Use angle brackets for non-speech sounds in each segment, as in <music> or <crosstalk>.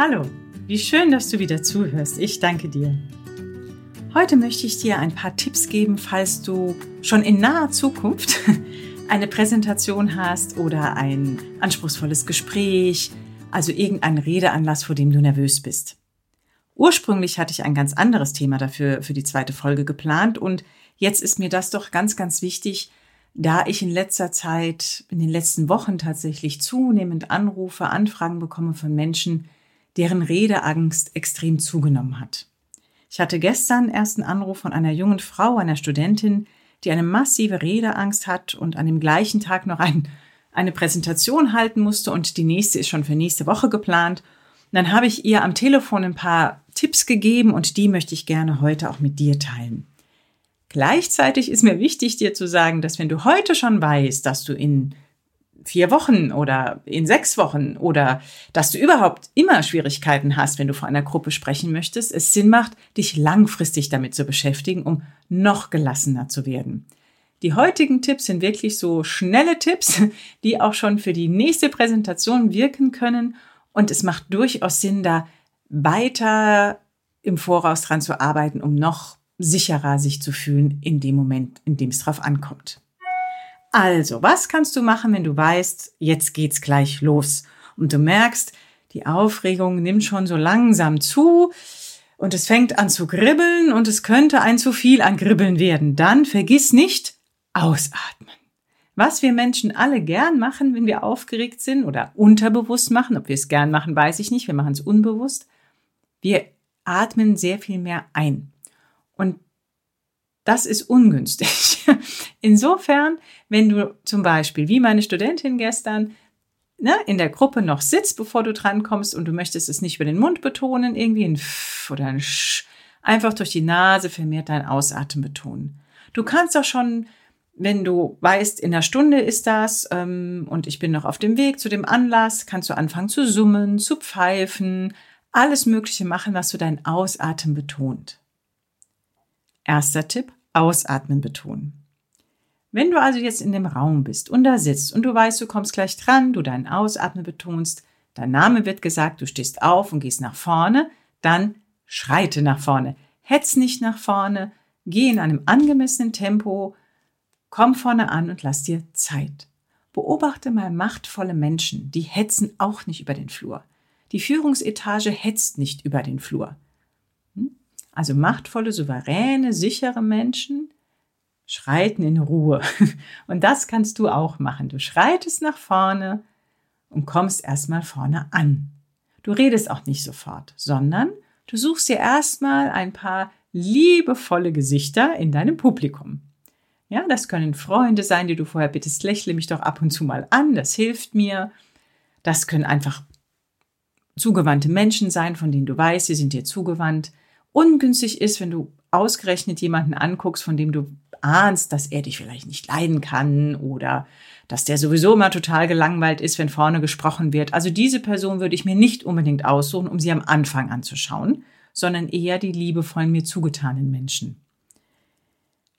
Hallo, wie schön, dass du wieder zuhörst. Ich danke dir. Heute möchte ich dir ein paar Tipps geben, falls du schon in naher Zukunft <laughs> eine Präsentation hast oder ein anspruchsvolles Gespräch, also irgendeinen Redeanlass, vor dem du nervös bist. Ursprünglich hatte ich ein ganz anderes Thema dafür für die zweite Folge geplant und jetzt ist mir das doch ganz, ganz wichtig, da ich in letzter Zeit, in den letzten Wochen tatsächlich zunehmend Anrufe, Anfragen bekomme von Menschen, deren Redeangst extrem zugenommen hat. Ich hatte gestern erst einen Anruf von einer jungen Frau, einer Studentin, die eine massive Redeangst hat und an dem gleichen Tag noch ein, eine Präsentation halten musste und die nächste ist schon für nächste Woche geplant. Und dann habe ich ihr am Telefon ein paar Tipps gegeben und die möchte ich gerne heute auch mit dir teilen. Gleichzeitig ist mir wichtig, dir zu sagen, dass wenn du heute schon weißt, dass du in vier Wochen oder in sechs Wochen oder dass du überhaupt immer Schwierigkeiten hast, wenn du vor einer Gruppe sprechen möchtest, es Sinn macht, dich langfristig damit zu beschäftigen, um noch gelassener zu werden. Die heutigen Tipps sind wirklich so schnelle Tipps, die auch schon für die nächste Präsentation wirken können. Und es macht durchaus Sinn, da weiter im Voraus dran zu arbeiten, um noch sicherer sich zu fühlen in dem Moment, in dem es drauf ankommt. Also, was kannst du machen, wenn du weißt, jetzt geht's gleich los und du merkst, die Aufregung nimmt schon so langsam zu und es fängt an zu kribbeln und es könnte ein zu viel an Kribbeln werden. Dann vergiss nicht ausatmen. Was wir Menschen alle gern machen, wenn wir aufgeregt sind oder unterbewusst machen, ob wir es gern machen, weiß ich nicht, wir machen es unbewusst. Wir atmen sehr viel mehr ein. Und das ist ungünstig. <laughs> Insofern, wenn du zum Beispiel, wie meine Studentin gestern, ne, in der Gruppe noch sitzt, bevor du drankommst und du möchtest es nicht über den Mund betonen, irgendwie ein F oder ein Sch, einfach durch die Nase vermehrt dein Ausatmen betonen. Du kannst auch schon, wenn du weißt, in einer Stunde ist das ähm, und ich bin noch auf dem Weg zu dem Anlass, kannst du anfangen zu summen, zu pfeifen, alles Mögliche machen, was du dein Ausatmen betont. Erster Tipp, Ausatmen betonen. Wenn du also jetzt in dem Raum bist und da sitzt und du weißt, du kommst gleich dran, du deinen Ausatmen betonst, dein Name wird gesagt, du stehst auf und gehst nach vorne, dann schreite nach vorne. Hetz nicht nach vorne, geh in einem angemessenen Tempo, komm vorne an und lass dir Zeit. Beobachte mal machtvolle Menschen, die hetzen auch nicht über den Flur. Die Führungsetage hetzt nicht über den Flur. Also machtvolle, souveräne, sichere Menschen schreiten in Ruhe. <laughs> Und das kannst du auch machen. Du schreitest nach vorne und kommst erstmal vorne an. Du redest auch nicht sofort, sondern du suchst dir erstmal ein paar liebevolle Gesichter in deinem Publikum. Ja, das können Freunde sein, die du vorher bittest, lächle mich doch ab und zu mal an, das hilft mir. Das können einfach zugewandte Menschen sein, von denen du weißt, sie sind dir zugewandt ungünstig ist, wenn du ausgerechnet jemanden anguckst, von dem du ahnst, dass er dich vielleicht nicht leiden kann oder dass der sowieso immer total gelangweilt ist, wenn vorne gesprochen wird. Also diese Person würde ich mir nicht unbedingt aussuchen, um sie am Anfang anzuschauen, sondern eher die liebevollen mir zugetanen Menschen.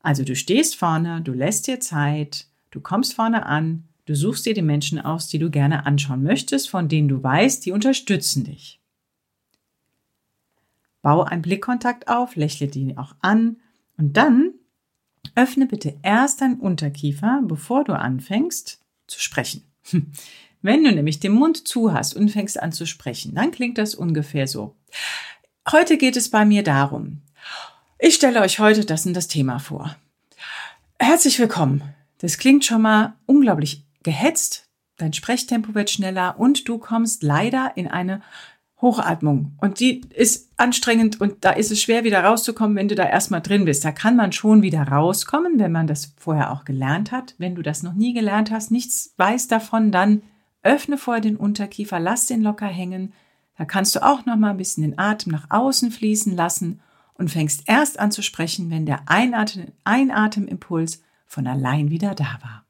Also du stehst vorne, du lässt dir Zeit, du kommst vorne an, du suchst dir die Menschen aus, die du gerne anschauen möchtest, von denen du weißt, die unterstützen dich. Bau einen Blickkontakt auf, lächle die auch an und dann öffne bitte erst deinen Unterkiefer, bevor du anfängst zu sprechen. <laughs> Wenn du nämlich den Mund zu hast und fängst an zu sprechen, dann klingt das ungefähr so. Heute geht es bei mir darum. Ich stelle euch heute das und das Thema vor. Herzlich willkommen. Das klingt schon mal unglaublich gehetzt. Dein Sprechtempo wird schneller und du kommst leider in eine Hochatmung. Und die ist anstrengend und da ist es schwer, wieder rauszukommen, wenn du da erstmal drin bist. Da kann man schon wieder rauskommen, wenn man das vorher auch gelernt hat. Wenn du das noch nie gelernt hast, nichts weiß davon, dann öffne vorher den Unterkiefer, lass den locker hängen. Da kannst du auch noch mal ein bisschen den Atem nach außen fließen lassen und fängst erst an zu sprechen, wenn der Einatem, Einatemimpuls von allein wieder da war.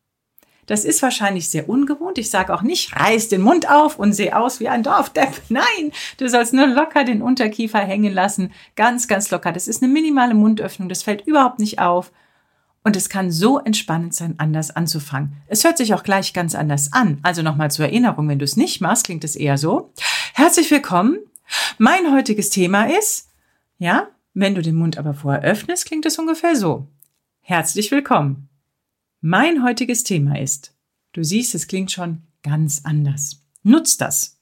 Das ist wahrscheinlich sehr ungewohnt. Ich sage auch nicht, reiß den Mund auf und seh aus wie ein Dorfdepp. <laughs> Nein, du sollst nur locker den Unterkiefer hängen lassen. Ganz, ganz locker. Das ist eine minimale Mundöffnung. Das fällt überhaupt nicht auf. Und es kann so entspannend sein, anders anzufangen. Es hört sich auch gleich ganz anders an. Also nochmal zur Erinnerung, wenn du es nicht machst, klingt es eher so. Herzlich willkommen. Mein heutiges Thema ist, ja, wenn du den Mund aber vorher öffnest, klingt es ungefähr so. Herzlich willkommen. Mein heutiges Thema ist, du siehst, es klingt schon ganz anders. Nutz das.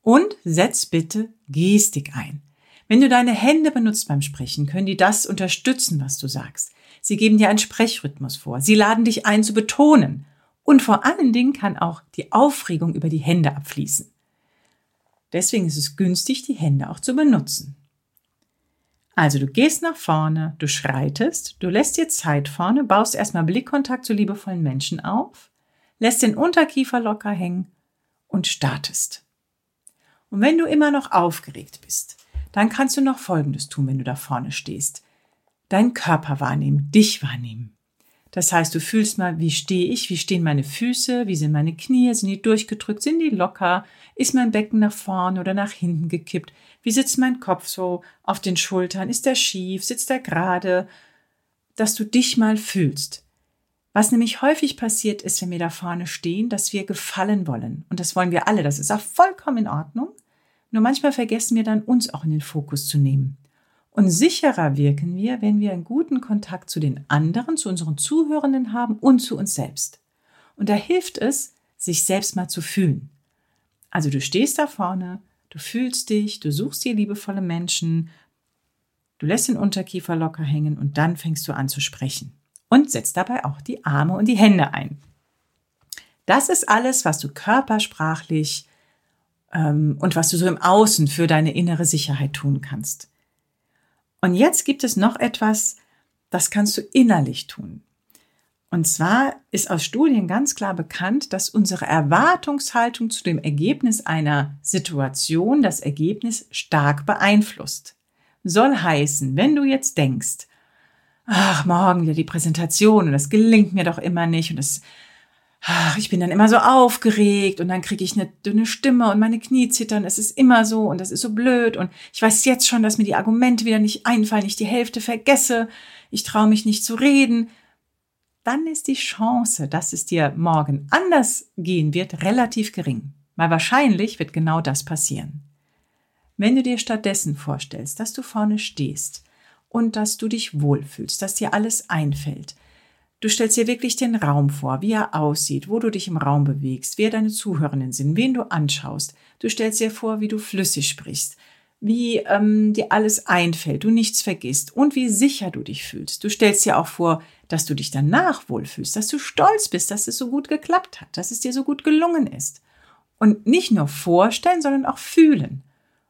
Und setz bitte Gestik ein. Wenn du deine Hände benutzt beim Sprechen, können die das unterstützen, was du sagst. Sie geben dir einen Sprechrhythmus vor. Sie laden dich ein zu betonen. Und vor allen Dingen kann auch die Aufregung über die Hände abfließen. Deswegen ist es günstig, die Hände auch zu benutzen. Also du gehst nach vorne, du schreitest, du lässt dir Zeit vorne, baust erstmal Blickkontakt zu liebevollen Menschen auf, lässt den Unterkiefer locker hängen und startest. Und wenn du immer noch aufgeregt bist, dann kannst du noch Folgendes tun, wenn du da vorne stehst. Deinen Körper wahrnehmen, dich wahrnehmen. Das heißt, du fühlst mal, wie stehe ich, wie stehen meine Füße, wie sind meine Knie, sind die durchgedrückt, sind die locker, ist mein Becken nach vorne oder nach hinten gekippt, wie sitzt mein Kopf so auf den Schultern, ist der schief, sitzt er gerade, dass du dich mal fühlst. Was nämlich häufig passiert ist, wenn wir da vorne stehen, dass wir gefallen wollen. Und das wollen wir alle, das ist auch vollkommen in Ordnung. Nur manchmal vergessen wir dann, uns auch in den Fokus zu nehmen. Und sicherer wirken wir, wenn wir einen guten Kontakt zu den anderen, zu unseren Zuhörenden haben und zu uns selbst. Und da hilft es, sich selbst mal zu fühlen. Also du stehst da vorne, du fühlst dich, du suchst dir liebevolle Menschen, du lässt den Unterkiefer locker hängen und dann fängst du an zu sprechen. Und setzt dabei auch die Arme und die Hände ein. Das ist alles, was du körpersprachlich ähm, und was du so im Außen für deine innere Sicherheit tun kannst. Und jetzt gibt es noch etwas, das kannst du innerlich tun. Und zwar ist aus Studien ganz klar bekannt, dass unsere Erwartungshaltung zu dem Ergebnis einer Situation das Ergebnis stark beeinflusst. Soll heißen, wenn du jetzt denkst, ach, morgen wieder die Präsentation und das gelingt mir doch immer nicht und das ach, ich bin dann immer so aufgeregt und dann kriege ich eine dünne Stimme und meine Knie zittern. Es ist immer so und das ist so blöd und ich weiß jetzt schon, dass mir die Argumente wieder nicht einfallen, ich die Hälfte vergesse, ich traue mich nicht zu reden. Dann ist die Chance, dass es dir morgen anders gehen wird, relativ gering. Weil wahrscheinlich wird genau das passieren. Wenn du dir stattdessen vorstellst, dass du vorne stehst und dass du dich wohlfühlst, dass dir alles einfällt, Du stellst dir wirklich den Raum vor, wie er aussieht, wo du dich im Raum bewegst, wer deine Zuhörenden sind, wen du anschaust. Du stellst dir vor, wie du flüssig sprichst, wie ähm, dir alles einfällt, du nichts vergisst und wie sicher du dich fühlst. Du stellst dir auch vor, dass du dich danach wohlfühlst, dass du stolz bist, dass es so gut geklappt hat, dass es dir so gut gelungen ist. Und nicht nur vorstellen, sondern auch fühlen.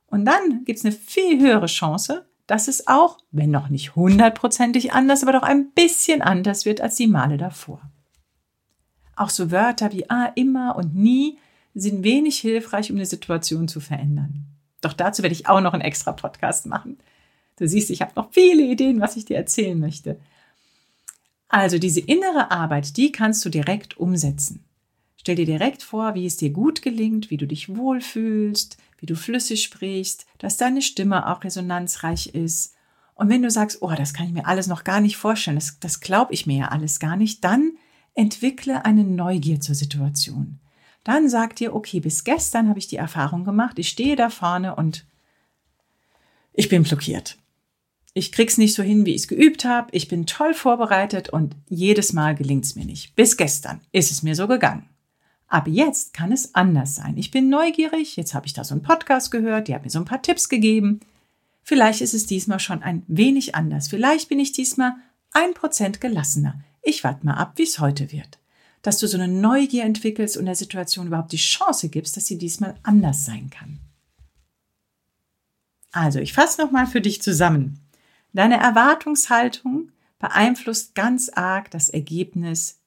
Und dann gibt es eine viel höhere Chance, dass es auch, wenn noch nicht hundertprozentig anders, aber doch ein bisschen anders wird als die Male davor. Auch so Wörter wie ah, immer und nie sind wenig hilfreich, um eine Situation zu verändern. Doch dazu werde ich auch noch einen extra Podcast machen. Du siehst, ich habe noch viele Ideen, was ich dir erzählen möchte. Also diese innere Arbeit, die kannst du direkt umsetzen. Stell dir direkt vor, wie es dir gut gelingt, wie du dich wohlfühlst, wie du flüssig sprichst, dass deine Stimme auch resonanzreich ist. Und wenn du sagst, oh, das kann ich mir alles noch gar nicht vorstellen, das, das glaube ich mir ja alles gar nicht, dann entwickle eine Neugier zur Situation. Dann sag dir, okay, bis gestern habe ich die Erfahrung gemacht, ich stehe da vorne und ich bin blockiert. Ich krieg's nicht so hin, wie ich es geübt habe. Ich bin toll vorbereitet und jedes Mal gelingt's mir nicht. Bis gestern ist es mir so gegangen. Ab jetzt kann es anders sein. Ich bin neugierig, jetzt habe ich da so einen Podcast gehört, die hat mir so ein paar Tipps gegeben. Vielleicht ist es diesmal schon ein wenig anders. Vielleicht bin ich diesmal ein Prozent gelassener. Ich warte mal ab, wie es heute wird. Dass du so eine Neugier entwickelst und der Situation überhaupt die Chance gibst, dass sie diesmal anders sein kann. Also, ich fasse nochmal für dich zusammen. Deine Erwartungshaltung beeinflusst ganz arg das Ergebnis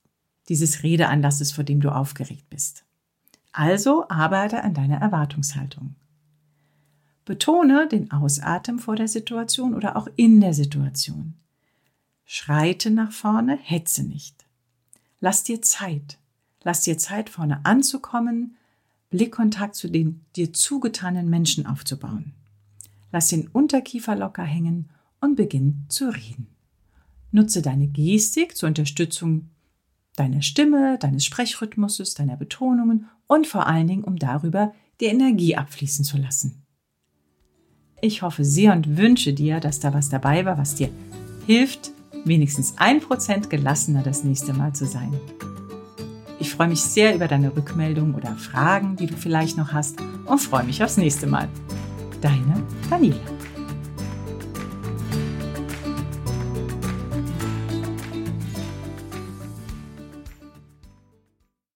dieses Redeanlasses, vor dem du aufgeregt bist. Also arbeite an deiner Erwartungshaltung. Betone den Ausatmen vor der Situation oder auch in der Situation. Schreite nach vorne, hetze nicht. Lass dir Zeit. Lass dir Zeit, vorne anzukommen, Blickkontakt zu den dir zugetanen Menschen aufzubauen. Lass den Unterkiefer locker hängen und beginn zu reden. Nutze deine Gestik zur Unterstützung deiner Stimme, deines Sprechrhythmuses, deiner Betonungen und vor allen Dingen, um darüber die Energie abfließen zu lassen. Ich hoffe sehr und wünsche dir, dass da was dabei war, was dir hilft, wenigstens ein Prozent gelassener das nächste Mal zu sein. Ich freue mich sehr über deine Rückmeldung oder Fragen, die du vielleicht noch hast und freue mich aufs nächste Mal. Deine Daniela.